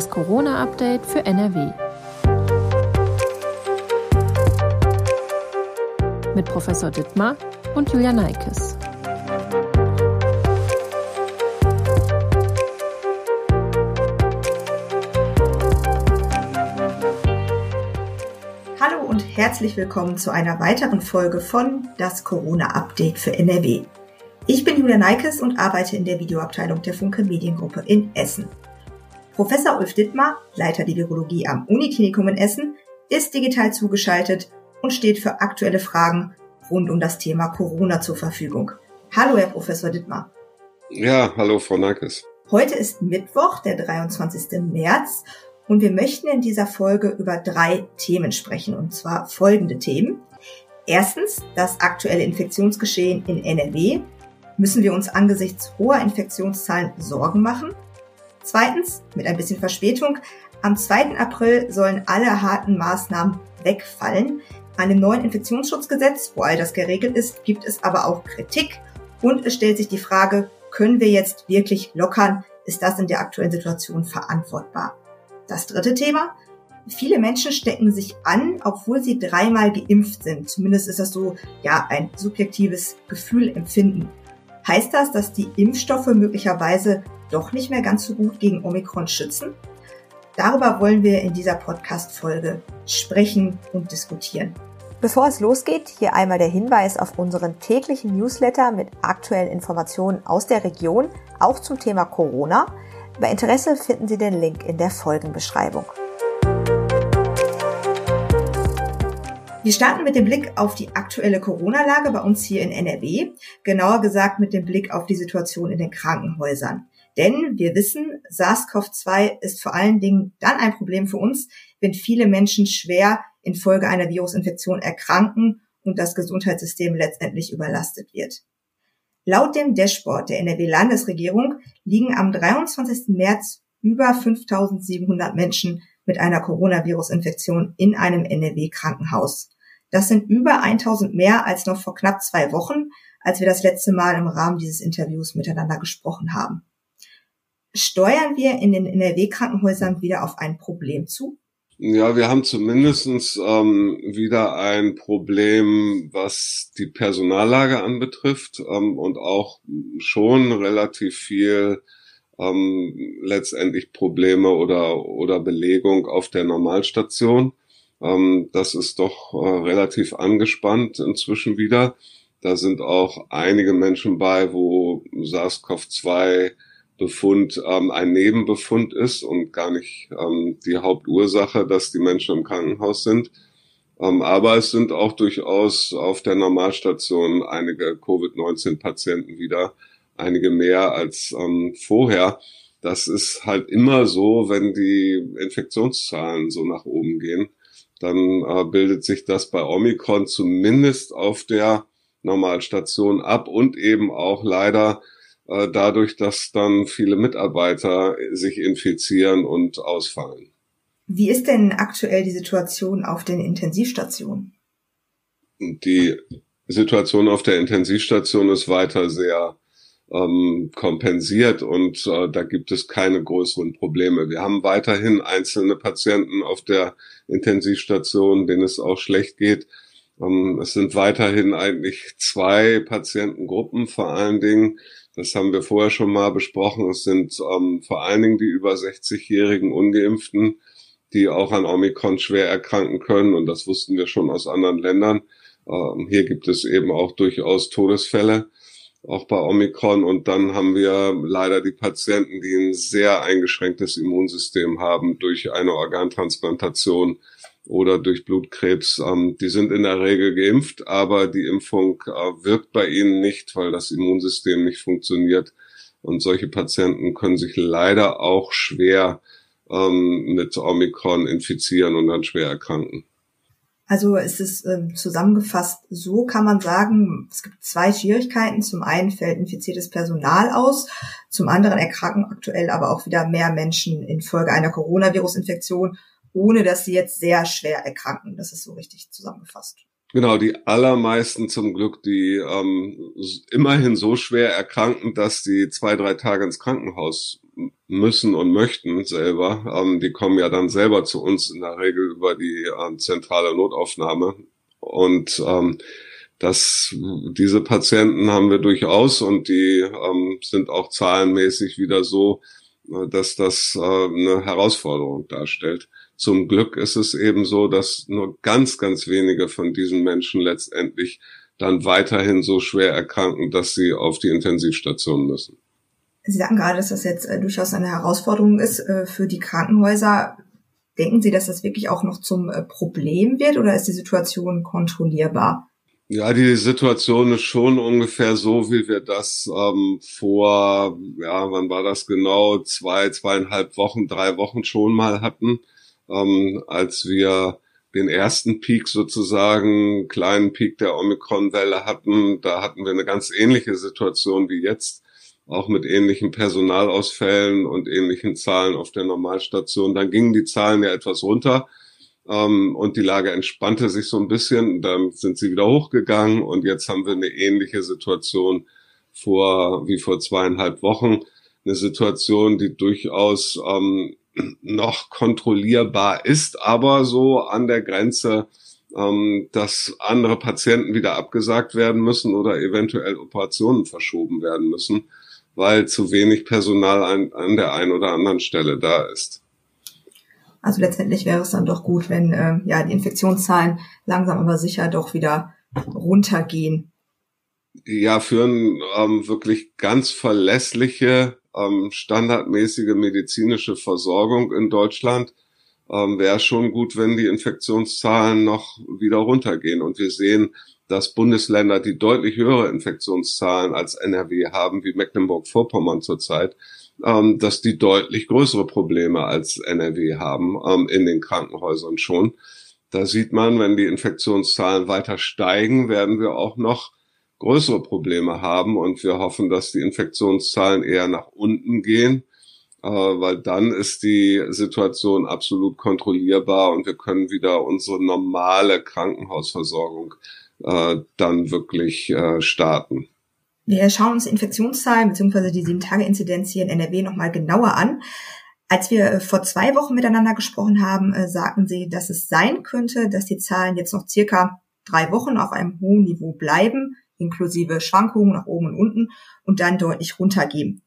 Das Corona-Update für NRW. Mit Professor Dittmar und Julia Neikes. Hallo und herzlich willkommen zu einer weiteren Folge von Das Corona-Update für NRW. Ich bin Julia Neikes und arbeite in der Videoabteilung der Funke Mediengruppe in Essen. Professor Ulf Dittmar, Leiter der Virologie am Uniklinikum in Essen, ist digital zugeschaltet und steht für aktuelle Fragen rund um das Thema Corona zur Verfügung. Hallo, Herr Professor Dittmar. Ja, hallo, Frau Neikes. Heute ist Mittwoch, der 23. März und wir möchten in dieser Folge über drei Themen sprechen und zwar folgende Themen. Erstens das aktuelle Infektionsgeschehen in NRW. Müssen wir uns angesichts hoher Infektionszahlen Sorgen machen? Zweitens, mit ein bisschen Verspätung, am 2. April sollen alle harten Maßnahmen wegfallen. An dem neuen Infektionsschutzgesetz, wo all das geregelt ist, gibt es aber auch Kritik und es stellt sich die Frage, können wir jetzt wirklich lockern? Ist das in der aktuellen Situation verantwortbar? Das dritte Thema. Viele Menschen stecken sich an, obwohl sie dreimal geimpft sind. Zumindest ist das so, ja, ein subjektives Gefühl empfinden. Heißt das, dass die Impfstoffe möglicherweise doch nicht mehr ganz so gut gegen Omikron schützen? Darüber wollen wir in dieser Podcast-Folge sprechen und diskutieren. Bevor es losgeht, hier einmal der Hinweis auf unseren täglichen Newsletter mit aktuellen Informationen aus der Region, auch zum Thema Corona. Bei Interesse finden Sie den Link in der Folgenbeschreibung. Wir starten mit dem Blick auf die aktuelle Corona-Lage bei uns hier in NRW, genauer gesagt mit dem Blick auf die Situation in den Krankenhäusern. Denn wir wissen, SARS-CoV-2 ist vor allen Dingen dann ein Problem für uns, wenn viele Menschen schwer infolge einer Virusinfektion erkranken und das Gesundheitssystem letztendlich überlastet wird. Laut dem Dashboard der NRW-Landesregierung liegen am 23. März über 5700 Menschen mit einer Coronavirus-Infektion in einem NRW-Krankenhaus. Das sind über 1000 mehr als noch vor knapp zwei Wochen, als wir das letzte Mal im Rahmen dieses Interviews miteinander gesprochen haben. Steuern wir in den NRW-Krankenhäusern wieder auf ein Problem zu? Ja, wir haben zumindestens ähm, wieder ein Problem, was die Personallage anbetrifft ähm, und auch schon relativ viel ähm, letztendlich Probleme oder, oder Belegung auf der Normalstation. Ähm, das ist doch äh, relativ angespannt inzwischen wieder. Da sind auch einige Menschen bei, wo SARS-CoV-2 Befund ähm, ein Nebenbefund ist und gar nicht ähm, die Hauptursache, dass die Menschen im Krankenhaus sind. Ähm, aber es sind auch durchaus auf der Normalstation einige Covid-19-Patienten wieder, einige mehr als ähm, vorher. Das ist halt immer so, wenn die Infektionszahlen so nach oben gehen, dann äh, bildet sich das bei Omikron zumindest auf der Normalstation ab und eben auch leider äh, dadurch, dass dann viele Mitarbeiter sich infizieren und ausfallen. Wie ist denn aktuell die Situation auf den Intensivstationen? Die Situation auf der Intensivstation ist weiter sehr ähm, kompensiert und äh, da gibt es keine größeren Probleme. Wir haben weiterhin einzelne Patienten auf der Intensivstation, denen es auch schlecht geht. Ähm, es sind weiterhin eigentlich zwei Patientengruppen vor allen Dingen, das haben wir vorher schon mal besprochen. Es sind ähm, vor allen Dingen die über 60-jährigen Ungeimpften, die auch an Omikron schwer erkranken können. Und das wussten wir schon aus anderen Ländern. Ähm, hier gibt es eben auch durchaus Todesfälle, auch bei Omikron. Und dann haben wir leider die Patienten, die ein sehr eingeschränktes Immunsystem haben durch eine Organtransplantation oder durch Blutkrebs. Ähm, die sind in der Regel geimpft, aber die Impfung äh, wirkt bei ihnen nicht, weil das Immunsystem nicht funktioniert. Und solche Patienten können sich leider auch schwer ähm, mit Omikron infizieren und dann schwer erkranken. Also es ist ähm, zusammengefasst, so kann man sagen, es gibt zwei Schwierigkeiten. Zum einen fällt infiziertes Personal aus, zum anderen erkranken aktuell aber auch wieder mehr Menschen infolge einer Coronavirus-Infektion ohne dass sie jetzt sehr schwer erkranken. Das ist so richtig zusammengefasst. Genau, die allermeisten zum Glück, die ähm, immerhin so schwer erkranken, dass die zwei, drei Tage ins Krankenhaus müssen und möchten selber. Ähm, die kommen ja dann selber zu uns in der Regel über die ähm, zentrale Notaufnahme. Und ähm, das, diese Patienten haben wir durchaus und die ähm, sind auch zahlenmäßig wieder so, äh, dass das äh, eine Herausforderung darstellt. Zum Glück ist es eben so, dass nur ganz, ganz wenige von diesen Menschen letztendlich dann weiterhin so schwer erkranken, dass sie auf die Intensivstation müssen. Sie sagen gerade, dass das jetzt äh, durchaus eine Herausforderung ist äh, für die Krankenhäuser. Denken Sie, dass das wirklich auch noch zum äh, Problem wird oder ist die Situation kontrollierbar? Ja, die Situation ist schon ungefähr so, wie wir das ähm, vor, ja, wann war das genau, zwei, zweieinhalb Wochen, drei Wochen schon mal hatten ähm, als wir den ersten Peak sozusagen, kleinen Peak der Omikron-Welle hatten. Da hatten wir eine ganz ähnliche Situation wie jetzt, auch mit ähnlichen Personalausfällen und ähnlichen Zahlen auf der Normalstation. Dann gingen die Zahlen ja etwas runter ähm, und die Lage entspannte sich so ein bisschen. Dann sind sie wieder hochgegangen und jetzt haben wir eine ähnliche Situation vor wie vor zweieinhalb Wochen. Eine Situation, die durchaus ähm, noch kontrollierbar ist, aber so an der Grenze, ähm, dass andere Patienten wieder abgesagt werden müssen oder eventuell Operationen verschoben werden müssen, weil zu wenig Personal an, an der einen oder anderen Stelle da ist. Also letztendlich wäre es dann doch gut, wenn äh, ja die Infektionszahlen langsam aber sicher doch wieder runtergehen. Ja, für ein ähm, wirklich ganz verlässliche ähm, standardmäßige medizinische Versorgung in Deutschland, ähm, wäre schon gut, wenn die Infektionszahlen noch wieder runtergehen. Und wir sehen, dass Bundesländer, die deutlich höhere Infektionszahlen als NRW haben, wie Mecklenburg-Vorpommern zurzeit, ähm, dass die deutlich größere Probleme als NRW haben ähm, in den Krankenhäusern schon. Da sieht man, wenn die Infektionszahlen weiter steigen, werden wir auch noch größere Probleme haben und wir hoffen, dass die Infektionszahlen eher nach unten gehen, äh, weil dann ist die Situation absolut kontrollierbar und wir können wieder unsere normale Krankenhausversorgung äh, dann wirklich äh, starten. Wir schauen uns Infektionszahlen bzw. die 7-Tage-Inzidenz hier in NRW nochmal genauer an. Als wir vor zwei Wochen miteinander gesprochen haben, sagten Sie, dass es sein könnte, dass die Zahlen jetzt noch circa drei Wochen auf einem hohen Niveau bleiben inklusive Schwankungen nach oben und unten und dann deutlich runtergehen.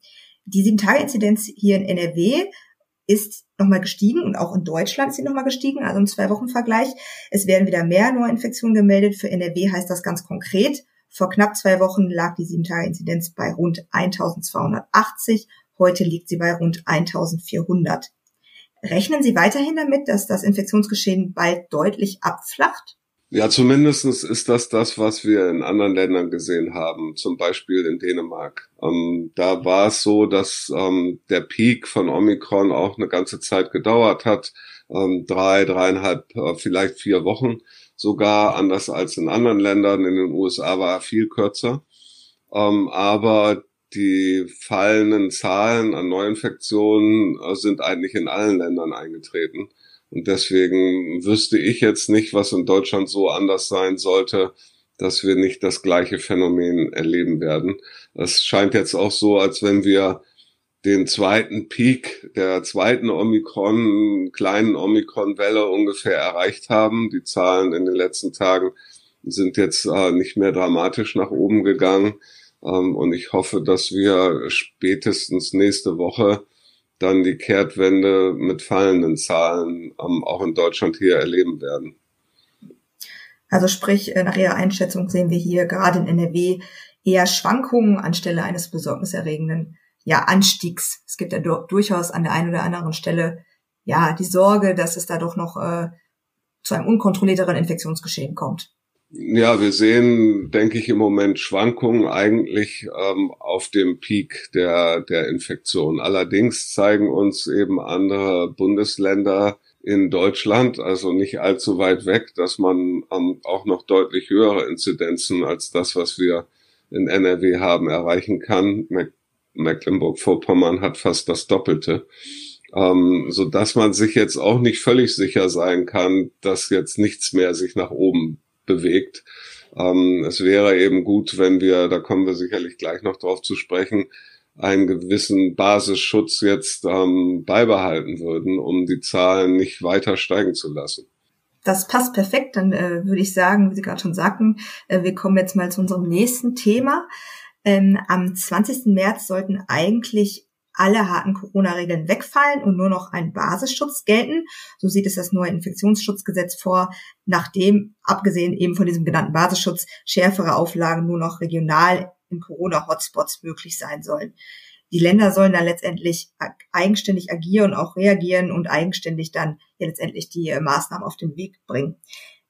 Die 7-Tage-Inzidenz hier in NRW ist nochmal gestiegen und auch in Deutschland ist sie nochmal gestiegen, also im Zwei-Wochen-Vergleich. Es werden wieder mehr Neuinfektionen gemeldet. Für NRW heißt das ganz konkret. Vor knapp zwei Wochen lag die 7-Tage-Inzidenz bei rund 1280. Heute liegt sie bei rund 1400. Rechnen Sie weiterhin damit, dass das Infektionsgeschehen bald deutlich abflacht? Ja, zumindestens ist das das, was wir in anderen Ländern gesehen haben, zum Beispiel in Dänemark. Ähm, da war es so, dass ähm, der Peak von Omikron auch eine ganze Zeit gedauert hat, ähm, drei, dreieinhalb, äh, vielleicht vier Wochen, sogar anders als in anderen Ländern. In den USA war er viel kürzer. Ähm, aber die fallenden Zahlen an Neuinfektionen äh, sind eigentlich in allen Ländern eingetreten. Und deswegen wüsste ich jetzt nicht, was in Deutschland so anders sein sollte, dass wir nicht das gleiche Phänomen erleben werden. Es scheint jetzt auch so, als wenn wir den zweiten Peak der zweiten Omikron, kleinen Omikron-Welle ungefähr erreicht haben. Die Zahlen in den letzten Tagen sind jetzt äh, nicht mehr dramatisch nach oben gegangen. Ähm, und ich hoffe, dass wir spätestens nächste Woche dann die Kehrtwende mit fallenden Zahlen ähm, auch in Deutschland hier erleben werden. Also sprich, äh, nach Ihrer Einschätzung sehen wir hier gerade in NRW eher Schwankungen anstelle eines besorgniserregenden ja, Anstiegs. Es gibt ja durchaus an der einen oder anderen Stelle ja die Sorge, dass es da doch noch äh, zu einem unkontrollierteren Infektionsgeschehen kommt. Ja, wir sehen, denke ich, im Moment Schwankungen eigentlich ähm, auf dem Peak der, der Infektion. Allerdings zeigen uns eben andere Bundesländer in Deutschland, also nicht allzu weit weg, dass man ähm, auch noch deutlich höhere Inzidenzen als das, was wir in NRW haben, erreichen kann. Mecklenburg-Vorpommern hat fast das Doppelte. Ähm, so dass man sich jetzt auch nicht völlig sicher sein kann, dass jetzt nichts mehr sich nach oben bewegt. Ähm, es wäre eben gut, wenn wir, da kommen wir sicherlich gleich noch drauf zu sprechen, einen gewissen Basisschutz jetzt ähm, beibehalten würden, um die Zahlen nicht weiter steigen zu lassen. Das passt perfekt. Dann äh, würde ich sagen, wie Sie gerade schon sagten, äh, wir kommen jetzt mal zu unserem nächsten Thema. Ähm, am 20. März sollten eigentlich alle harten Corona-Regeln wegfallen und nur noch ein Basisschutz gelten. So sieht es das neue Infektionsschutzgesetz vor, nachdem, abgesehen eben von diesem genannten Basisschutz, schärfere Auflagen nur noch regional in Corona-Hotspots möglich sein sollen. Die Länder sollen dann letztendlich eigenständig agieren und auch reagieren und eigenständig dann ja letztendlich die äh, Maßnahmen auf den Weg bringen.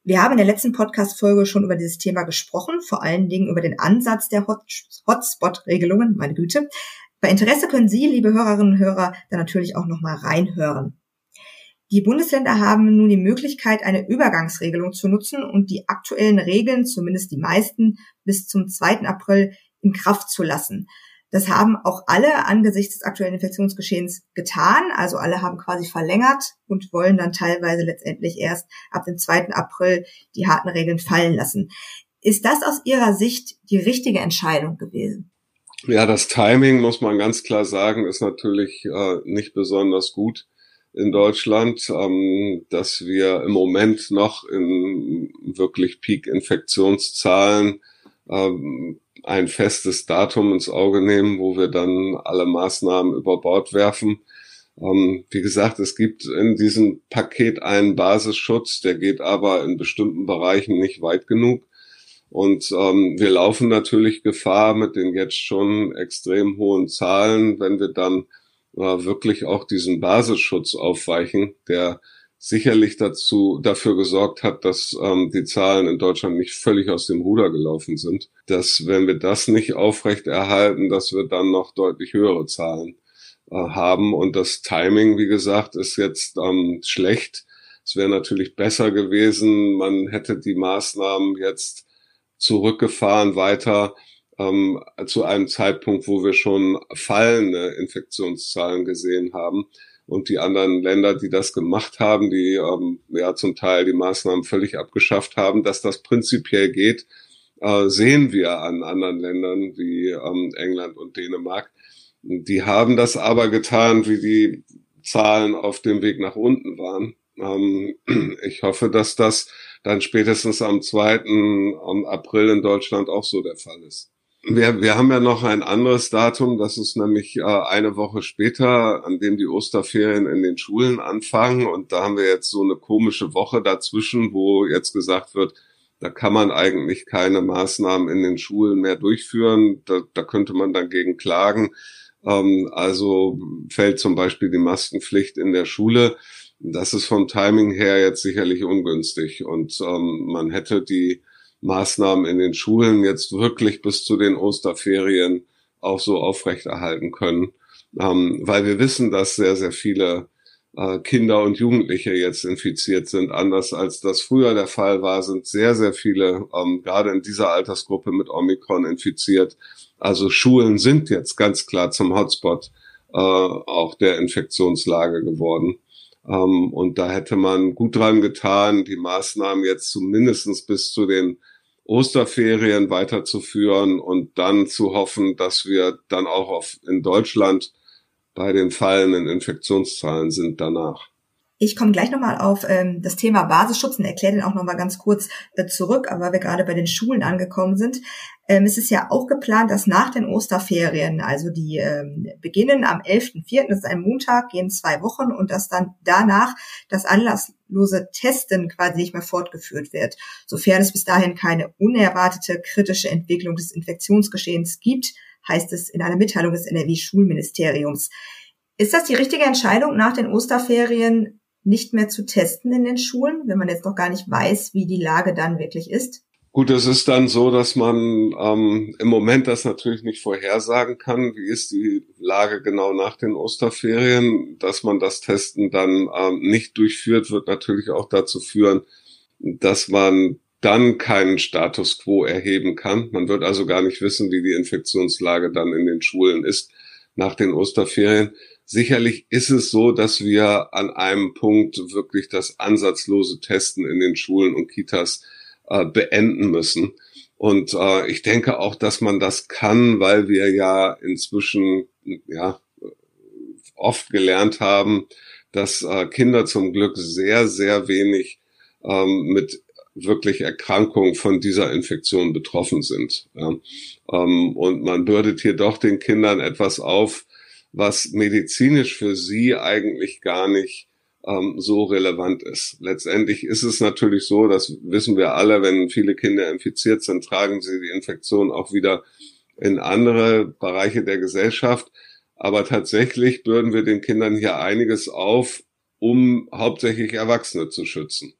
Wir haben in der letzten Podcast-Folge schon über dieses Thema gesprochen, vor allen Dingen über den Ansatz der Hotspot-Regelungen, meine Güte. Bei Interesse können Sie, liebe Hörerinnen und Hörer, da natürlich auch nochmal reinhören. Die Bundesländer haben nun die Möglichkeit, eine Übergangsregelung zu nutzen und die aktuellen Regeln, zumindest die meisten, bis zum 2. April in Kraft zu lassen. Das haben auch alle angesichts des aktuellen Infektionsgeschehens getan. Also alle haben quasi verlängert und wollen dann teilweise letztendlich erst ab dem 2. April die harten Regeln fallen lassen. Ist das aus Ihrer Sicht die richtige Entscheidung gewesen? Ja, das Timing, muss man ganz klar sagen, ist natürlich äh, nicht besonders gut in Deutschland, ähm, dass wir im Moment noch in wirklich Peak-Infektionszahlen ähm, ein festes Datum ins Auge nehmen, wo wir dann alle Maßnahmen über Bord werfen. Ähm, wie gesagt, es gibt in diesem Paket einen Basisschutz, der geht aber in bestimmten Bereichen nicht weit genug. Und ähm, wir laufen natürlich Gefahr mit den jetzt schon extrem hohen Zahlen, wenn wir dann äh, wirklich auch diesen Basisschutz aufweichen, der sicherlich dazu dafür gesorgt hat, dass ähm, die Zahlen in Deutschland nicht völlig aus dem Ruder gelaufen sind. Dass wenn wir das nicht aufrechterhalten, dass wir dann noch deutlich höhere Zahlen äh, haben. Und das Timing, wie gesagt, ist jetzt ähm, schlecht. Es wäre natürlich besser gewesen, man hätte die Maßnahmen jetzt zurückgefahren weiter ähm, zu einem Zeitpunkt, wo wir schon fallende Infektionszahlen gesehen haben. Und die anderen Länder, die das gemacht haben, die ähm, ja zum Teil die Maßnahmen völlig abgeschafft haben, dass das prinzipiell geht, äh, sehen wir an anderen Ländern wie ähm, England und Dänemark. Die haben das aber getan, wie die Zahlen auf dem Weg nach unten waren. Ähm, ich hoffe, dass das dann spätestens am 2. April in Deutschland auch so der Fall ist. Wir, wir haben ja noch ein anderes Datum, das ist nämlich äh, eine Woche später, an dem die Osterferien in den Schulen anfangen. Und da haben wir jetzt so eine komische Woche dazwischen, wo jetzt gesagt wird, da kann man eigentlich keine Maßnahmen in den Schulen mehr durchführen. Da, da könnte man dagegen klagen. Ähm, also fällt zum Beispiel die Maskenpflicht in der Schule. Das ist vom Timing her jetzt sicherlich ungünstig und ähm, man hätte die Maßnahmen in den Schulen jetzt wirklich bis zu den Osterferien auch so aufrechterhalten können, ähm, weil wir wissen, dass sehr, sehr viele äh, Kinder und Jugendliche jetzt infiziert sind. Anders als das früher der Fall war, sind sehr, sehr viele ähm, gerade in dieser Altersgruppe mit Omikron infiziert. Also Schulen sind jetzt ganz klar zum Hotspot äh, auch der Infektionslage geworden. Ähm, und da hätte man gut dran getan, die Maßnahmen jetzt zumindestens bis zu den Osterferien weiterzuführen und dann zu hoffen, dass wir dann auch auf, in Deutschland bei den fallenden Infektionszahlen sind danach. Ich komme gleich nochmal auf ähm, das Thema Basisschutz und erkläre den auch nochmal ganz kurz äh, zurück, aber wir gerade bei den Schulen angekommen sind. Ähm, es ist ja auch geplant, dass nach den Osterferien, also die ähm, beginnen am 11.04., das ist ein Montag, gehen zwei Wochen und dass dann danach das anlasslose Testen quasi nicht mehr fortgeführt wird, sofern es bis dahin keine unerwartete kritische Entwicklung des Infektionsgeschehens gibt, heißt es in einer Mitteilung des NRW-Schulministeriums. Ist das die richtige Entscheidung, nach den Osterferien nicht mehr zu testen in den Schulen, wenn man jetzt noch gar nicht weiß, wie die Lage dann wirklich ist? Gut, es ist dann so, dass man ähm, im Moment das natürlich nicht vorhersagen kann. Wie ist die Lage genau nach den Osterferien? Dass man das Testen dann ähm, nicht durchführt, wird natürlich auch dazu führen, dass man dann keinen Status quo erheben kann. Man wird also gar nicht wissen, wie die Infektionslage dann in den Schulen ist nach den Osterferien. Sicherlich ist es so, dass wir an einem Punkt wirklich das ansatzlose Testen in den Schulen und Kitas äh, beenden müssen. Und äh, ich denke auch, dass man das kann, weil wir ja inzwischen ja oft gelernt haben, dass äh, Kinder zum Glück sehr, sehr wenig ähm, mit wirklich Erkrankungen von dieser Infektion betroffen sind. Ja. Ähm, und man bürdet hier doch den Kindern etwas auf, was medizinisch für sie eigentlich gar nicht ähm, so relevant ist. Letztendlich ist es natürlich so, das wissen wir alle, wenn viele Kinder infiziert sind, tragen sie die Infektion auch wieder in andere Bereiche der Gesellschaft. Aber tatsächlich bürden wir den Kindern hier einiges auf, um hauptsächlich Erwachsene zu schützen.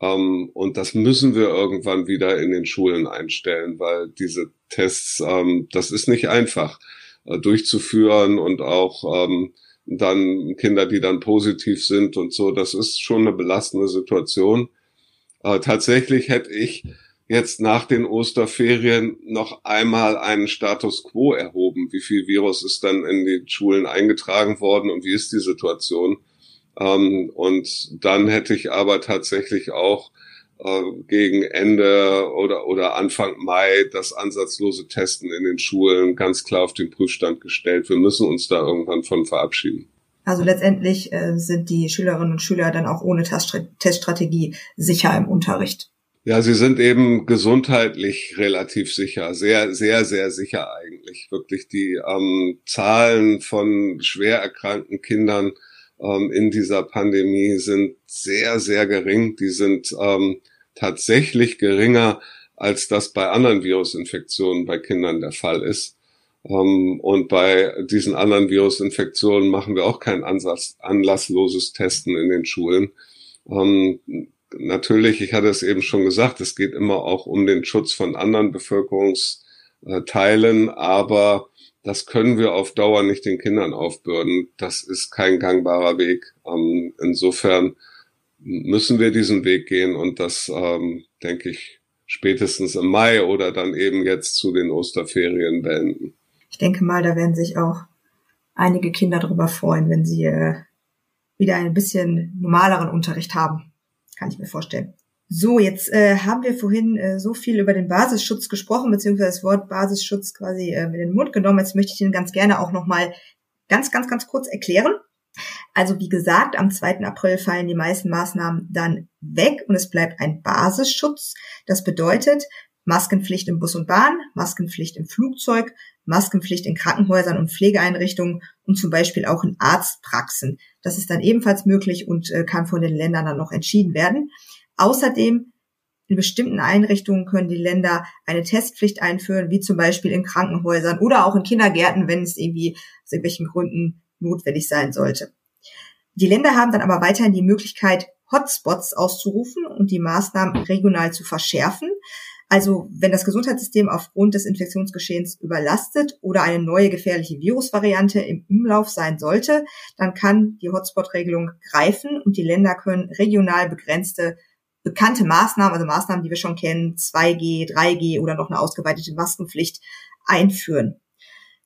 Ähm, und das müssen wir irgendwann wieder in den Schulen einstellen, weil diese Tests, ähm, das ist nicht einfach äh, durchzuführen und auch ähm, dann Kinder, die dann positiv sind und so. Das ist schon eine belastende Situation. Äh, tatsächlich hätte ich jetzt nach den Osterferien noch einmal einen Status quo erhoben. Wie viel Virus ist dann in die Schulen eingetragen worden und wie ist die Situation? Ähm, und dann hätte ich aber tatsächlich auch äh, gegen Ende oder, oder Anfang Mai das ansatzlose Testen in den Schulen ganz klar auf den Prüfstand gestellt. Wir müssen uns da irgendwann von verabschieden. Also letztendlich äh, sind die Schülerinnen und Schüler dann auch ohne Teststrategie sicher im Unterricht. Ja, sie sind eben gesundheitlich relativ sicher, sehr, sehr, sehr sicher eigentlich. Wirklich die ähm, Zahlen von schwer erkrankten Kindern ähm, in dieser Pandemie sind sehr, sehr gering. Die sind ähm, tatsächlich geringer, als das bei anderen Virusinfektionen bei Kindern der Fall ist. Ähm, und bei diesen anderen Virusinfektionen machen wir auch kein Ansatz, anlassloses Testen in den Schulen. Ähm, natürlich, ich hatte es eben schon gesagt, es geht immer auch um den Schutz von anderen Bevölkerungsteilen, aber das können wir auf Dauer nicht den Kindern aufbürden. Das ist kein gangbarer Weg. Ähm, insofern müssen wir diesen Weg gehen und das, ähm, denke ich, spätestens im Mai oder dann eben jetzt zu den Osterferien beenden. Ich denke mal, da werden sich auch einige Kinder darüber freuen, wenn sie äh, wieder ein bisschen normaleren Unterricht haben. Kann ich mir vorstellen. So, jetzt äh, haben wir vorhin äh, so viel über den Basisschutz gesprochen, beziehungsweise das Wort Basisschutz quasi äh, in den Mund genommen. Jetzt möchte ich den ganz gerne auch nochmal ganz, ganz, ganz kurz erklären. Also wie gesagt, am 2. April fallen die meisten Maßnahmen dann weg und es bleibt ein Basisschutz. Das bedeutet Maskenpflicht im Bus und Bahn, Maskenpflicht im Flugzeug, Maskenpflicht in Krankenhäusern und Pflegeeinrichtungen und zum Beispiel auch in Arztpraxen. Das ist dann ebenfalls möglich und äh, kann von den Ländern dann noch entschieden werden. Außerdem in bestimmten Einrichtungen können die Länder eine Testpflicht einführen, wie zum Beispiel in Krankenhäusern oder auch in Kindergärten, wenn es irgendwie aus irgendwelchen Gründen notwendig sein sollte. Die Länder haben dann aber weiterhin die Möglichkeit, Hotspots auszurufen und die Maßnahmen regional zu verschärfen. Also wenn das Gesundheitssystem aufgrund des Infektionsgeschehens überlastet oder eine neue gefährliche Virusvariante im Umlauf sein sollte, dann kann die Hotspot-Regelung greifen und die Länder können regional begrenzte bekannte Maßnahmen, also Maßnahmen, die wir schon kennen, 2G, 3G oder noch eine ausgeweitete Maskenpflicht einführen.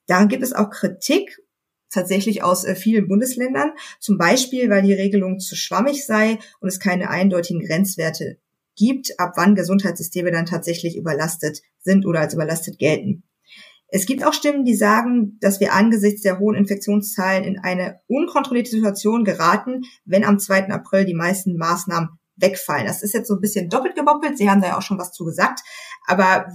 Daran gibt es auch Kritik, tatsächlich aus äh, vielen Bundesländern, zum Beispiel, weil die Regelung zu schwammig sei und es keine eindeutigen Grenzwerte gibt, ab wann Gesundheitssysteme dann tatsächlich überlastet sind oder als überlastet gelten. Es gibt auch Stimmen, die sagen, dass wir angesichts der hohen Infektionszahlen in eine unkontrollierte Situation geraten, wenn am 2. April die meisten Maßnahmen wegfallen. Das ist jetzt so ein bisschen doppelt geboppelt. Sie haben da ja auch schon was zu gesagt. Aber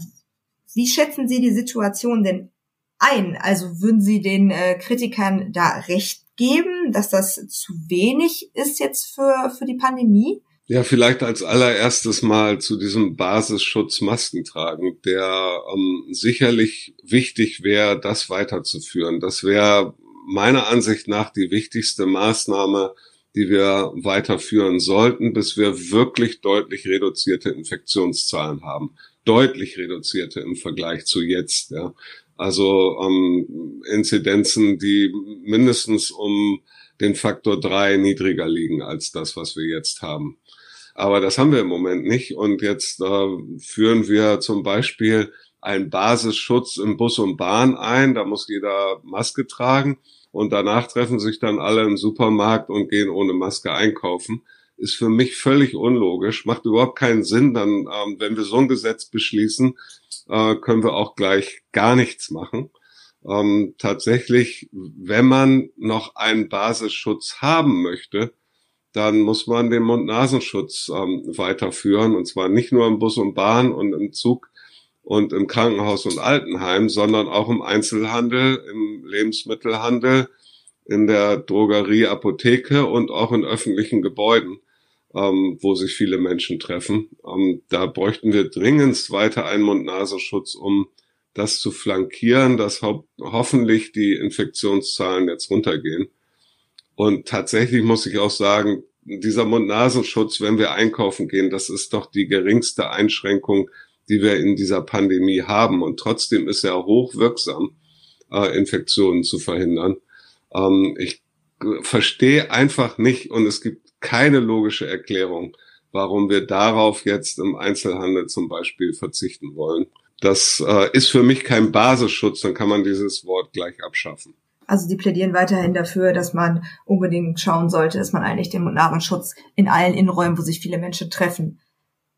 wie schätzen Sie die Situation denn ein? Also würden Sie den äh, Kritikern da recht geben, dass das zu wenig ist jetzt für, für die Pandemie? Ja, vielleicht als allererstes mal zu diesem Basisschutz Masken tragen, der ähm, sicherlich wichtig wäre, das weiterzuführen. Das wäre meiner Ansicht nach die wichtigste Maßnahme, die wir weiterführen sollten, bis wir wirklich deutlich reduzierte Infektionszahlen haben. Deutlich reduzierte im Vergleich zu jetzt. Ja. Also ähm, Inzidenzen, die mindestens um den Faktor drei niedriger liegen als das, was wir jetzt haben. Aber das haben wir im Moment nicht. Und jetzt äh, führen wir zum Beispiel einen Basisschutz im Bus und Bahn ein. Da muss jeder Maske tragen und danach treffen sich dann alle im Supermarkt und gehen ohne Maske einkaufen, ist für mich völlig unlogisch, macht überhaupt keinen Sinn. Dann, ähm, wenn wir so ein Gesetz beschließen, äh, können wir auch gleich gar nichts machen. Ähm, tatsächlich, wenn man noch einen Basisschutz haben möchte, dann muss man den Mund-Nasenschutz ähm, weiterführen und zwar nicht nur im Bus und Bahn und im Zug und im Krankenhaus und Altenheim, sondern auch im Einzelhandel, im Lebensmittelhandel, in der Drogerie, Apotheke und auch in öffentlichen Gebäuden, ähm, wo sich viele Menschen treffen. Ähm, da bräuchten wir dringendst weiter einen Mund-Nasenschutz, um das zu flankieren, dass ho hoffentlich die Infektionszahlen jetzt runtergehen. Und tatsächlich muss ich auch sagen, dieser Mund-Nasenschutz, wenn wir einkaufen gehen, das ist doch die geringste Einschränkung, die wir in dieser Pandemie haben. Und trotzdem ist er hochwirksam, äh, Infektionen zu verhindern. Ähm, ich verstehe einfach nicht und es gibt keine logische Erklärung, warum wir darauf jetzt im Einzelhandel zum Beispiel verzichten wollen. Das äh, ist für mich kein Basisschutz, dann kann man dieses Wort gleich abschaffen. Also die plädieren weiterhin dafür, dass man unbedingt schauen sollte, dass man eigentlich den Mund-Nasenschutz in allen Innenräumen, wo sich viele Menschen treffen,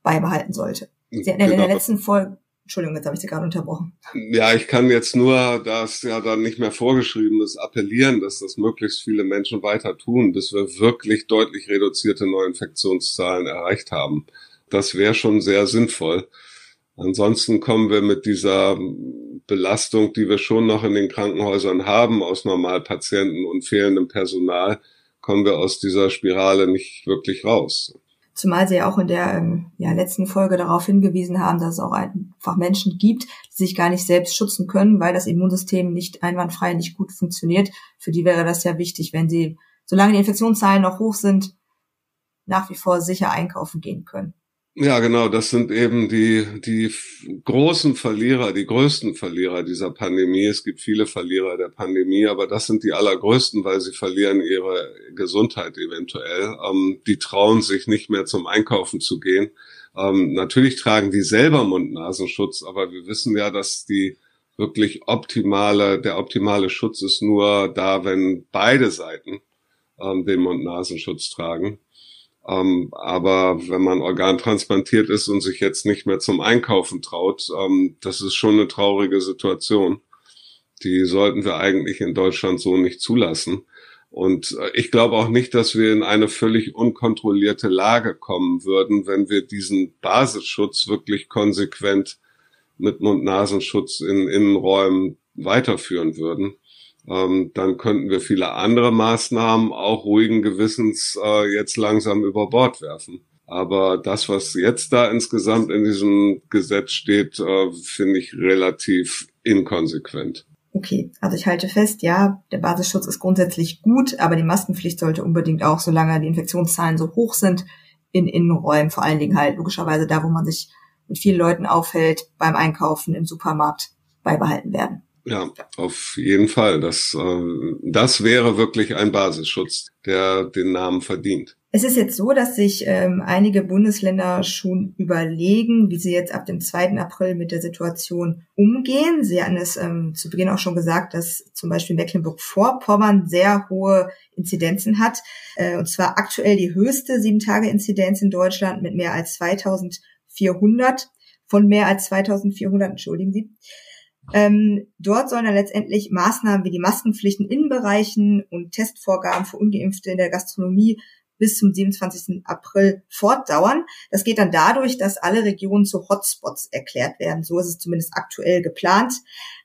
beibehalten sollte. Sie hatten ja genau. in der genau. letzten Folge, Entschuldigung, jetzt habe ich Sie gerade unterbrochen. Ja, ich kann jetzt nur, da es ja dann nicht mehr vorgeschrieben ist, appellieren, dass das möglichst viele Menschen weiter tun, bis wir wirklich deutlich reduzierte Neuinfektionszahlen erreicht haben. Das wäre schon sehr sinnvoll. Ansonsten kommen wir mit dieser Belastung, die wir schon noch in den Krankenhäusern haben, aus Normalpatienten und fehlendem Personal, kommen wir aus dieser Spirale nicht wirklich raus. Zumal Sie ja auch in der ähm, ja, letzten Folge darauf hingewiesen haben, dass es auch einfach Menschen gibt, die sich gar nicht selbst schützen können, weil das Immunsystem nicht einwandfrei, nicht gut funktioniert. Für die wäre das ja wichtig, wenn sie, solange die Infektionszahlen noch hoch sind, nach wie vor sicher einkaufen gehen können. Ja, genau, das sind eben die, die großen Verlierer, die größten Verlierer dieser Pandemie. Es gibt viele Verlierer der Pandemie, aber das sind die allergrößten, weil sie verlieren ihre Gesundheit eventuell. Ähm, die trauen sich nicht mehr zum Einkaufen zu gehen. Ähm, natürlich tragen die selber Mund-Nasenschutz, aber wir wissen ja, dass die wirklich optimale, der optimale Schutz ist nur da, wenn beide Seiten ähm, den Mund-Nasenschutz tragen. Ähm, aber wenn man organtransplantiert ist und sich jetzt nicht mehr zum Einkaufen traut, ähm, das ist schon eine traurige Situation. Die sollten wir eigentlich in Deutschland so nicht zulassen. Und äh, ich glaube auch nicht, dass wir in eine völlig unkontrollierte Lage kommen würden, wenn wir diesen Basisschutz wirklich konsequent mit Mund-Nasenschutz in Innenräumen weiterführen würden ähm, dann könnten wir viele andere Maßnahmen auch ruhigen Gewissens äh, jetzt langsam über Bord werfen. Aber das, was jetzt da insgesamt in diesem Gesetz steht, äh, finde ich relativ inkonsequent. Okay, also ich halte fest, ja, der Basisschutz ist grundsätzlich gut, aber die Maskenpflicht sollte unbedingt auch, solange die Infektionszahlen so hoch sind, in Innenräumen, vor allen Dingen halt logischerweise da, wo man sich mit vielen Leuten aufhält, beim Einkaufen im Supermarkt beibehalten werden. Ja, auf jeden Fall. Das, äh, das wäre wirklich ein Basisschutz, der den Namen verdient. Es ist jetzt so, dass sich ähm, einige Bundesländer schon überlegen, wie sie jetzt ab dem 2. April mit der Situation umgehen. Sie hatten es ähm, zu Beginn auch schon gesagt, dass zum Beispiel Mecklenburg-Vorpommern sehr hohe Inzidenzen hat. Äh, und zwar aktuell die höchste 7-Tage-Inzidenz in Deutschland mit mehr als 2400 von mehr als 2400, entschuldigen Sie. Ähm, dort sollen dann letztendlich Maßnahmen wie die Maskenpflichten in Innenbereichen und Testvorgaben für Ungeimpfte in der Gastronomie bis zum 27. April fortdauern. Das geht dann dadurch, dass alle Regionen zu Hotspots erklärt werden. So ist es zumindest aktuell geplant.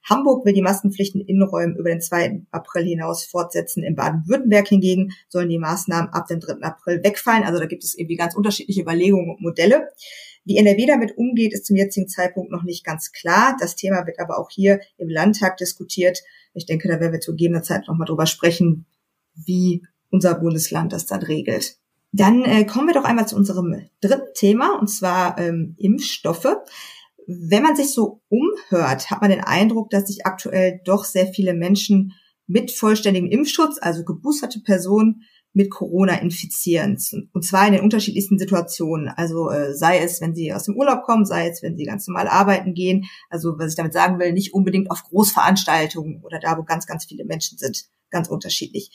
Hamburg will die Maskenpflichten in Innenräumen über den 2. April hinaus fortsetzen. In Baden-Württemberg hingegen sollen die Maßnahmen ab dem 3. April wegfallen. Also da gibt es irgendwie ganz unterschiedliche Überlegungen und Modelle. Wie NRW damit umgeht, ist zum jetzigen Zeitpunkt noch nicht ganz klar. Das Thema wird aber auch hier im Landtag diskutiert. Ich denke, da werden wir zu gegebener Zeit nochmal drüber sprechen, wie unser Bundesland das dann regelt. Dann äh, kommen wir doch einmal zu unserem dritten Thema, und zwar ähm, Impfstoffe. Wenn man sich so umhört, hat man den Eindruck, dass sich aktuell doch sehr viele Menschen mit vollständigem Impfschutz, also geboosterte Personen, mit Corona infizieren. Und zwar in den unterschiedlichsten Situationen. Also äh, sei es, wenn sie aus dem Urlaub kommen, sei es, wenn sie ganz normal arbeiten gehen. Also was ich damit sagen will, nicht unbedingt auf Großveranstaltungen oder da, wo ganz, ganz viele Menschen sind. Ganz unterschiedlich.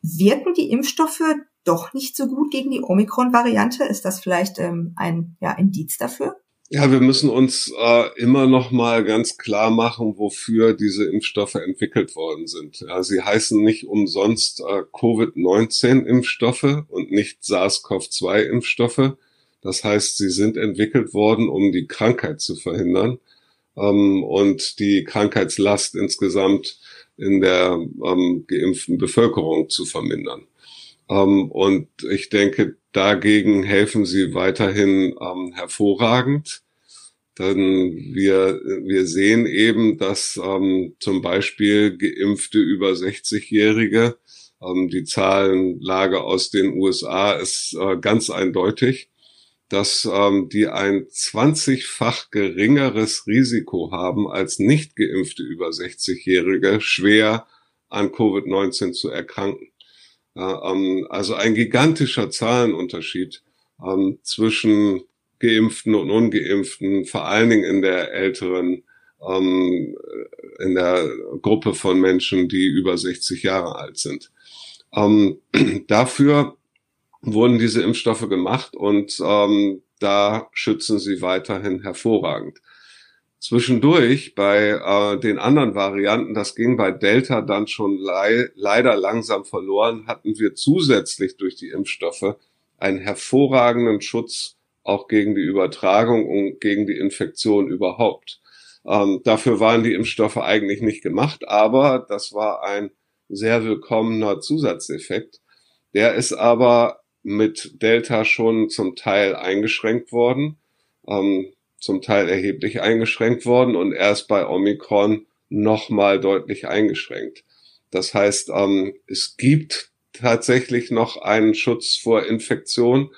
Wirken die Impfstoffe doch nicht so gut gegen die Omikron-Variante? Ist das vielleicht ähm, ein ja, Indiz dafür? Ja, wir müssen uns äh, immer noch mal ganz klar machen, wofür diese Impfstoffe entwickelt worden sind. Ja, sie heißen nicht umsonst äh, Covid-19-Impfstoffe und nicht SARS-CoV-2-Impfstoffe. Das heißt, sie sind entwickelt worden, um die Krankheit zu verhindern ähm, und die Krankheitslast insgesamt in der ähm, geimpften Bevölkerung zu vermindern. Ähm, und ich denke, dagegen helfen sie weiterhin ähm, hervorragend. Denn wir, wir sehen eben, dass ähm, zum Beispiel geimpfte über 60-Jährige, ähm, die Zahlenlage aus den USA ist äh, ganz eindeutig, dass ähm, die ein 20-fach geringeres Risiko haben als nicht geimpfte über 60-Jährige, schwer an Covid-19 zu erkranken. Ähm, also ein gigantischer Zahlenunterschied ähm, zwischen Geimpften und Ungeimpften, vor allen Dingen in der älteren, ähm, in der Gruppe von Menschen, die über 60 Jahre alt sind. Dafür wurden diese Impfstoffe gemacht und da schützen sie weiterhin hervorragend. Zwischendurch bei äh, den anderen Varianten, das ging bei Delta dann schon le leider langsam verloren, hatten wir zusätzlich durch die Impfstoffe einen hervorragenden Schutz auch gegen die Übertragung und gegen die Infektion überhaupt. Ähm, dafür waren die Impfstoffe eigentlich nicht gemacht, aber das war ein sehr willkommener Zusatzeffekt. Der ist aber mit Delta schon zum Teil eingeschränkt worden. Ähm, zum Teil erheblich eingeschränkt worden und erst bei Omikron nochmal deutlich eingeschränkt. Das heißt, ähm, es gibt tatsächlich noch einen Schutz vor Infektion,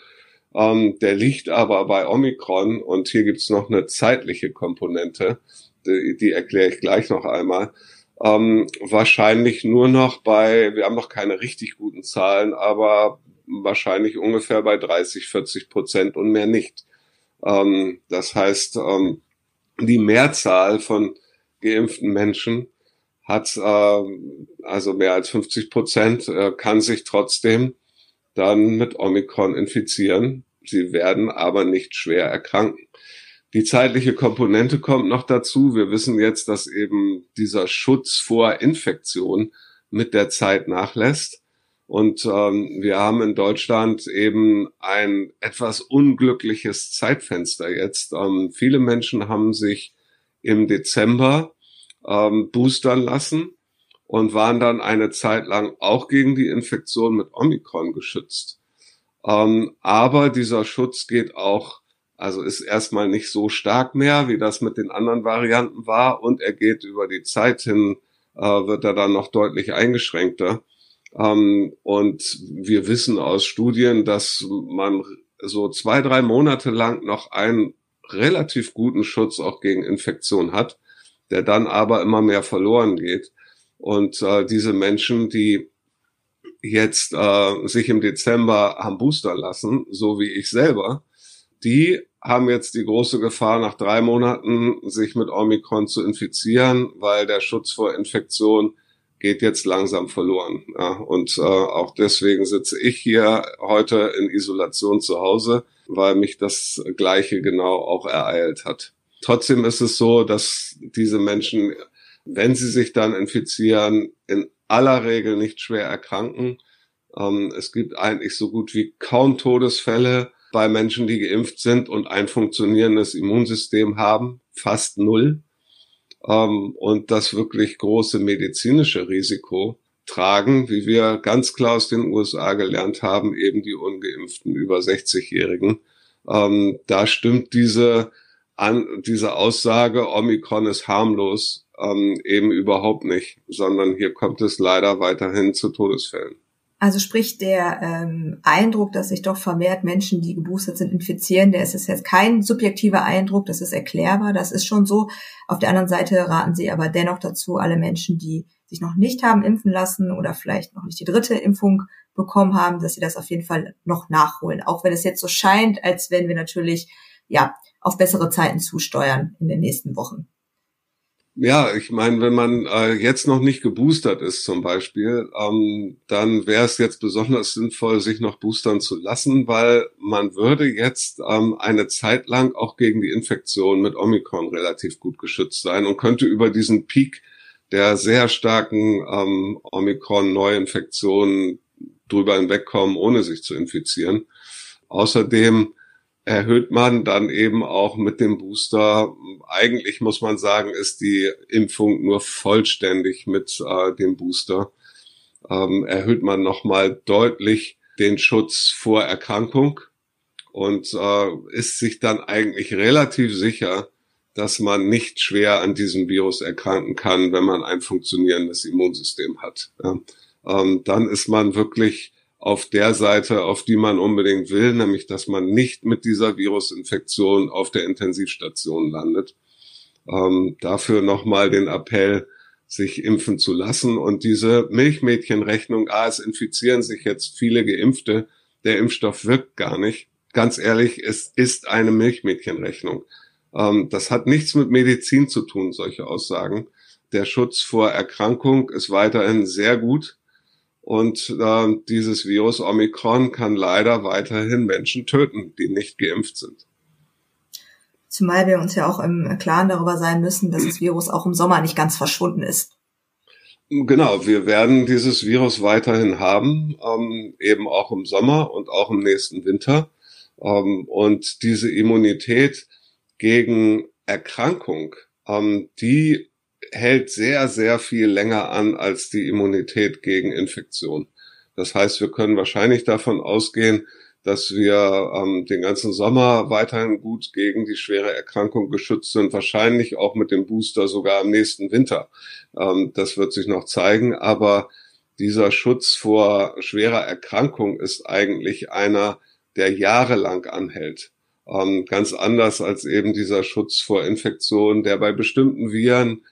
ähm, der liegt aber bei Omikron und hier gibt es noch eine zeitliche Komponente, die, die erkläre ich gleich noch einmal. Ähm, wahrscheinlich nur noch bei, wir haben noch keine richtig guten Zahlen, aber wahrscheinlich ungefähr bei 30, 40 Prozent und mehr nicht. Ähm, das heißt, ähm, die Mehrzahl von geimpften Menschen hat äh, also mehr als 50 Prozent, äh, kann sich trotzdem dann mit Omikron infizieren. Sie werden aber nicht schwer erkranken. Die zeitliche Komponente kommt noch dazu. Wir wissen jetzt, dass eben dieser Schutz vor Infektion mit der Zeit nachlässt. Und ähm, wir haben in Deutschland eben ein etwas unglückliches Zeitfenster jetzt. Ähm, viele Menschen haben sich im Dezember ähm, boostern lassen und waren dann eine Zeit lang auch gegen die Infektion mit Omikron geschützt. Ähm, aber dieser Schutz geht auch, also ist erstmal nicht so stark mehr, wie das mit den anderen Varianten war und er geht über die Zeit hin, äh, wird er dann noch deutlich eingeschränkter. Ähm, und wir wissen aus Studien, dass man so zwei, drei Monate lang noch einen relativ guten Schutz auch gegen Infektion hat, der dann aber immer mehr verloren geht. Und äh, diese Menschen, die jetzt äh, sich im Dezember haben boostern lassen, so wie ich selber, die haben jetzt die große Gefahr, nach drei Monaten sich mit Omikron zu infizieren, weil der Schutz vor Infektion geht jetzt langsam verloren. Ja, und äh, auch deswegen sitze ich hier heute in Isolation zu Hause, weil mich das Gleiche genau auch ereilt hat. Trotzdem ist es so, dass diese Menschen, wenn sie sich dann infizieren, in aller Regel nicht schwer erkranken. Ähm, es gibt eigentlich so gut wie kaum Todesfälle bei Menschen, die geimpft sind und ein funktionierendes Immunsystem haben, fast null ähm, und das wirklich große medizinische Risiko tragen, wie wir ganz klar aus den USA gelernt haben, eben die ungeimpften über 60-Jährigen. Ähm, da stimmt diese, an, diese Aussage, Omikron ist harmlos, ähm, eben überhaupt nicht, sondern hier kommt es leider weiterhin zu Todesfällen. Also sprich der ähm, Eindruck, dass sich doch vermehrt Menschen, die geboostert sind, infizieren, der ist jetzt kein subjektiver Eindruck, das ist erklärbar, das ist schon so. Auf der anderen Seite raten sie aber dennoch dazu, alle Menschen, die sich noch nicht haben impfen lassen oder vielleicht noch nicht die dritte Impfung bekommen haben, dass sie das auf jeden Fall noch nachholen. Auch wenn es jetzt so scheint, als wenn wir natürlich ja auf bessere Zeiten zusteuern in den nächsten Wochen. Ja, ich meine, wenn man äh, jetzt noch nicht geboostert ist zum Beispiel, ähm, dann wäre es jetzt besonders sinnvoll, sich noch boostern zu lassen, weil man würde jetzt ähm, eine Zeit lang auch gegen die Infektion mit Omikron relativ gut geschützt sein und könnte über diesen Peak der sehr starken ähm, Omikron-Neuinfektionen drüber hinwegkommen, ohne sich zu infizieren. Außerdem erhöht man dann eben auch mit dem Booster. Eigentlich muss man sagen, ist die Impfung nur vollständig mit äh, dem Booster. Ähm, erhöht man nochmal deutlich den Schutz vor Erkrankung und äh, ist sich dann eigentlich relativ sicher, dass man nicht schwer an diesem Virus erkranken kann, wenn man ein funktionierendes Immunsystem hat. Ja. Ähm, dann ist man wirklich auf der Seite, auf die man unbedingt will, nämlich dass man nicht mit dieser Virusinfektion auf der Intensivstation landet. Ähm, dafür nochmal den Appell, sich impfen zu lassen. Und diese Milchmädchenrechnung, ah, es infizieren sich jetzt viele Geimpfte, der Impfstoff wirkt gar nicht. Ganz ehrlich, es ist eine Milchmädchenrechnung. Ähm, das hat nichts mit Medizin zu tun, solche Aussagen. Der Schutz vor Erkrankung ist weiterhin sehr gut. Und äh, dieses Virus Omikron kann leider weiterhin Menschen töten, die nicht geimpft sind. Zumal wir uns ja auch im Klaren darüber sein müssen, dass das Virus auch im Sommer nicht ganz verschwunden ist. Genau, wir werden dieses Virus weiterhin haben, ähm, eben auch im Sommer und auch im nächsten Winter. Ähm, und diese Immunität gegen Erkrankung, ähm, die hält sehr, sehr viel länger an als die Immunität gegen Infektion. Das heißt, wir können wahrscheinlich davon ausgehen, dass wir ähm, den ganzen Sommer weiterhin gut gegen die schwere Erkrankung geschützt sind, wahrscheinlich auch mit dem Booster sogar im nächsten Winter. Ähm, das wird sich noch zeigen, aber dieser Schutz vor schwerer Erkrankung ist eigentlich einer, der jahrelang anhält. Ähm, ganz anders als eben dieser Schutz vor Infektionen, der bei bestimmten Viren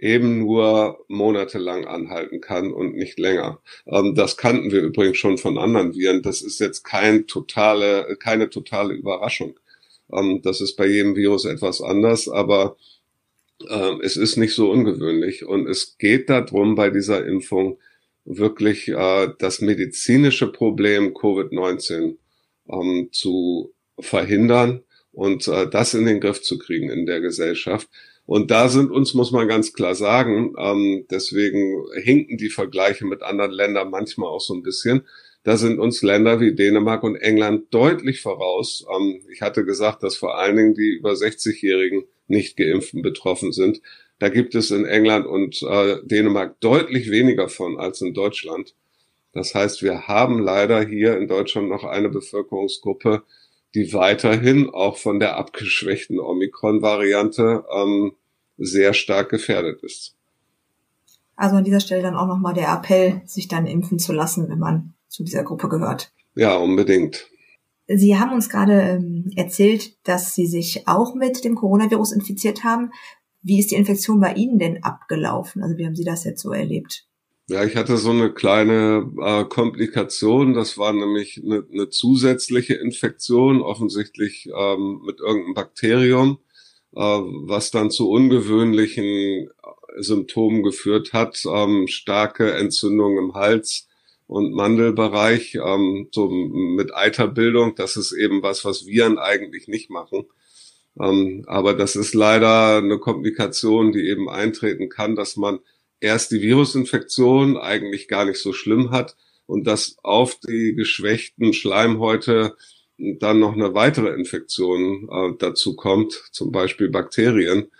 eben nur monatelang anhalten kann und nicht länger. Ähm, das kannten wir übrigens schon von anderen Viren. Das ist jetzt kein totale, keine totale Überraschung. Ähm, das ist bei jedem Virus etwas anders, aber äh, es ist nicht so ungewöhnlich. Und es geht darum, bei dieser Impfung wirklich äh, das medizinische Problem Covid-19 ähm, zu verhindern und äh, das in den Griff zu kriegen in der Gesellschaft. Und da sind uns, muss man ganz klar sagen, ähm, deswegen hinken die Vergleiche mit anderen Ländern manchmal auch so ein bisschen. Da sind uns Länder wie Dänemark und England deutlich voraus. Ähm, ich hatte gesagt, dass vor allen Dingen die über 60-Jährigen nicht geimpften betroffen sind. Da gibt es in England und äh, Dänemark deutlich weniger von als in Deutschland. Das heißt, wir haben leider hier in Deutschland noch eine Bevölkerungsgruppe, die weiterhin auch von der abgeschwächten Omikron-Variante ähm, sehr stark gefährdet ist. Also an dieser Stelle dann auch nochmal der Appell, sich dann impfen zu lassen, wenn man zu dieser Gruppe gehört. Ja, unbedingt. Sie haben uns gerade ähm, erzählt, dass Sie sich auch mit dem Coronavirus infiziert haben. Wie ist die Infektion bei Ihnen denn abgelaufen? Also wie haben Sie das jetzt so erlebt? Ja, ich hatte so eine kleine äh, Komplikation. Das war nämlich eine, eine zusätzliche Infektion, offensichtlich ähm, mit irgendeinem Bakterium. Äh, was dann zu ungewöhnlichen äh, Symptomen geführt hat, ähm, starke Entzündung im Hals und Mandelbereich, ähm, so mit Eiterbildung. Das ist eben was, was Viren eigentlich nicht machen. Ähm, aber das ist leider eine Komplikation, die eben eintreten kann, dass man erst die Virusinfektion eigentlich gar nicht so schlimm hat und dass auf die geschwächten Schleimhäute dann noch eine weitere Infektion äh, dazu kommt, zum Beispiel Bakterien.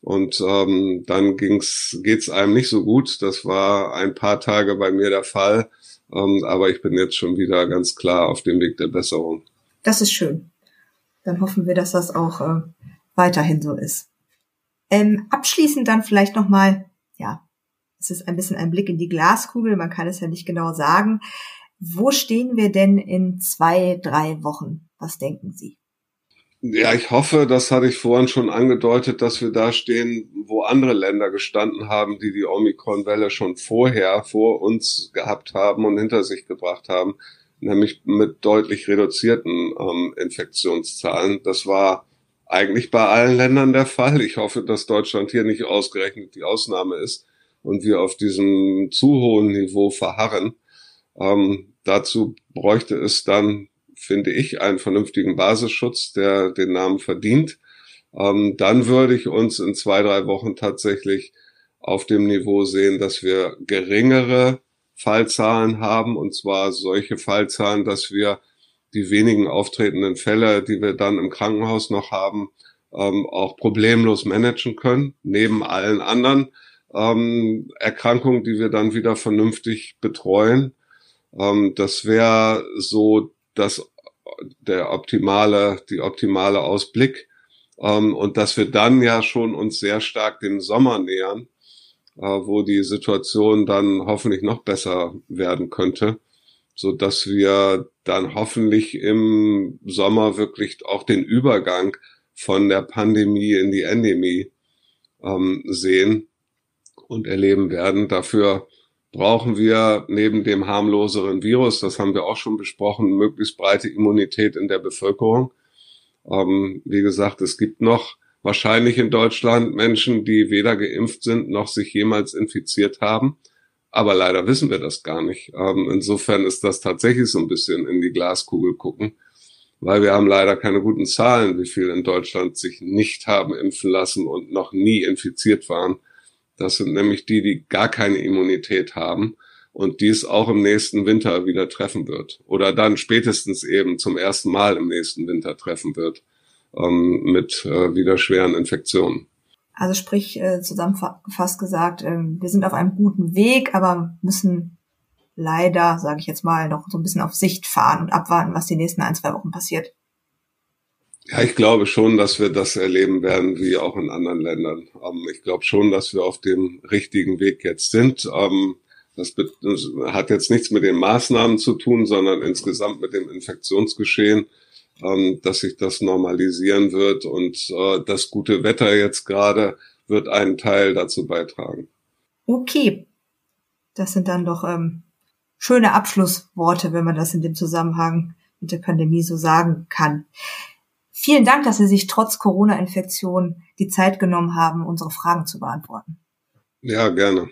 Und ähm, dann ging's, geht's einem nicht so gut. Das war ein paar Tage bei mir der Fall. Ähm, aber ich bin jetzt schon wieder ganz klar auf dem Weg der Besserung. Das ist schön. Dann hoffen wir, dass das auch äh, weiterhin so ist. Ähm, abschließend dann vielleicht nochmal, ja, es ist ein bisschen ein Blick in die Glaskugel, man kann es ja nicht genau sagen. Wo stehen wir denn in zwei, drei Wochen? Was denken Sie? Ja, ich hoffe, das hatte ich vorhin schon angedeutet, dass wir da stehen, wo andere Länder gestanden haben, die die Omikron-Welle schon vorher vor uns gehabt haben und hinter sich gebracht haben, nämlich mit deutlich reduzierten ähm, Infektionszahlen. Das war eigentlich bei allen Ländern der Fall. Ich hoffe, dass Deutschland hier nicht ausgerechnet die Ausnahme ist und wir auf diesem zu hohen Niveau verharren. Ähm, dazu bräuchte es dann, finde ich, einen vernünftigen Basisschutz, der den Namen verdient. Ähm, dann würde ich uns in zwei, drei Wochen tatsächlich auf dem Niveau sehen, dass wir geringere Fallzahlen haben, und zwar solche Fallzahlen, dass wir die wenigen auftretenden Fälle, die wir dann im Krankenhaus noch haben, ähm, auch problemlos managen können, neben allen anderen ähm, Erkrankungen, die wir dann wieder vernünftig betreuen. Ähm, das wäre so das, der optimale, die optimale Ausblick. Ähm, und dass wir dann ja schon uns sehr stark dem Sommer nähern, äh, wo die Situation dann hoffentlich noch besser werden könnte, so dass wir dann hoffentlich im Sommer wirklich auch den Übergang von der Pandemie in die Endemie ähm, sehen und erleben werden. Dafür brauchen wir neben dem harmloseren Virus, das haben wir auch schon besprochen, möglichst breite Immunität in der Bevölkerung. Ähm, wie gesagt, es gibt noch wahrscheinlich in Deutschland Menschen, die weder geimpft sind noch sich jemals infiziert haben. Aber leider wissen wir das gar nicht. Ähm, insofern ist das tatsächlich so ein bisschen in die Glaskugel gucken, weil wir haben leider keine guten Zahlen, wie viele in Deutschland sich nicht haben impfen lassen und noch nie infiziert waren. Das sind nämlich die, die gar keine Immunität haben und dies auch im nächsten Winter wieder treffen wird. Oder dann spätestens eben zum ersten Mal im nächsten Winter treffen wird ähm, mit äh, wieder schweren Infektionen. Also sprich, äh, zusammengefasst gesagt, äh, wir sind auf einem guten Weg, aber müssen leider, sage ich jetzt mal, noch so ein bisschen auf Sicht fahren und abwarten, was die nächsten ein, zwei Wochen passiert. Ja, ich glaube schon, dass wir das erleben werden, wie auch in anderen Ländern. Ähm, ich glaube schon, dass wir auf dem richtigen Weg jetzt sind. Ähm, das, hat jetzt nichts mit den Maßnahmen zu tun, sondern insgesamt mit dem Infektionsgeschehen ähm, dass sich das normalisieren wird und äh, das gute Wetter jetzt gerade wird einen Teil dazu beitragen. Okay, das sind dann doch ähm, schöne Abschlussworte, wenn man das in dem Zusammenhang mit der Pandemie so sagen kann. Vielen Dank, dass Sie sich trotz Corona-Infektion die Zeit genommen haben, unsere Fragen zu beantworten. Ja, gerne.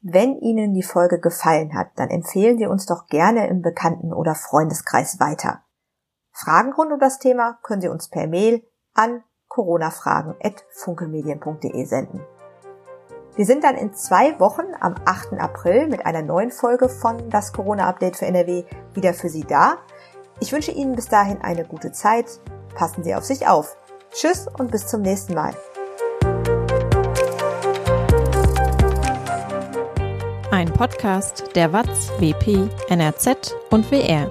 Wenn Ihnen die Folge gefallen hat, dann empfehlen Sie uns doch gerne im Bekannten- oder Freundeskreis weiter. Fragen rund um das Thema können Sie uns per Mail an coronafragen.funkelmedien.de senden. Wir sind dann in zwei Wochen am 8. April mit einer neuen Folge von das Corona-Update für NRW wieder für Sie da. Ich wünsche Ihnen bis dahin eine gute Zeit. Passen Sie auf sich auf. Tschüss und bis zum nächsten Mal. Ein Podcast der WAZ, WP, NRZ und WR.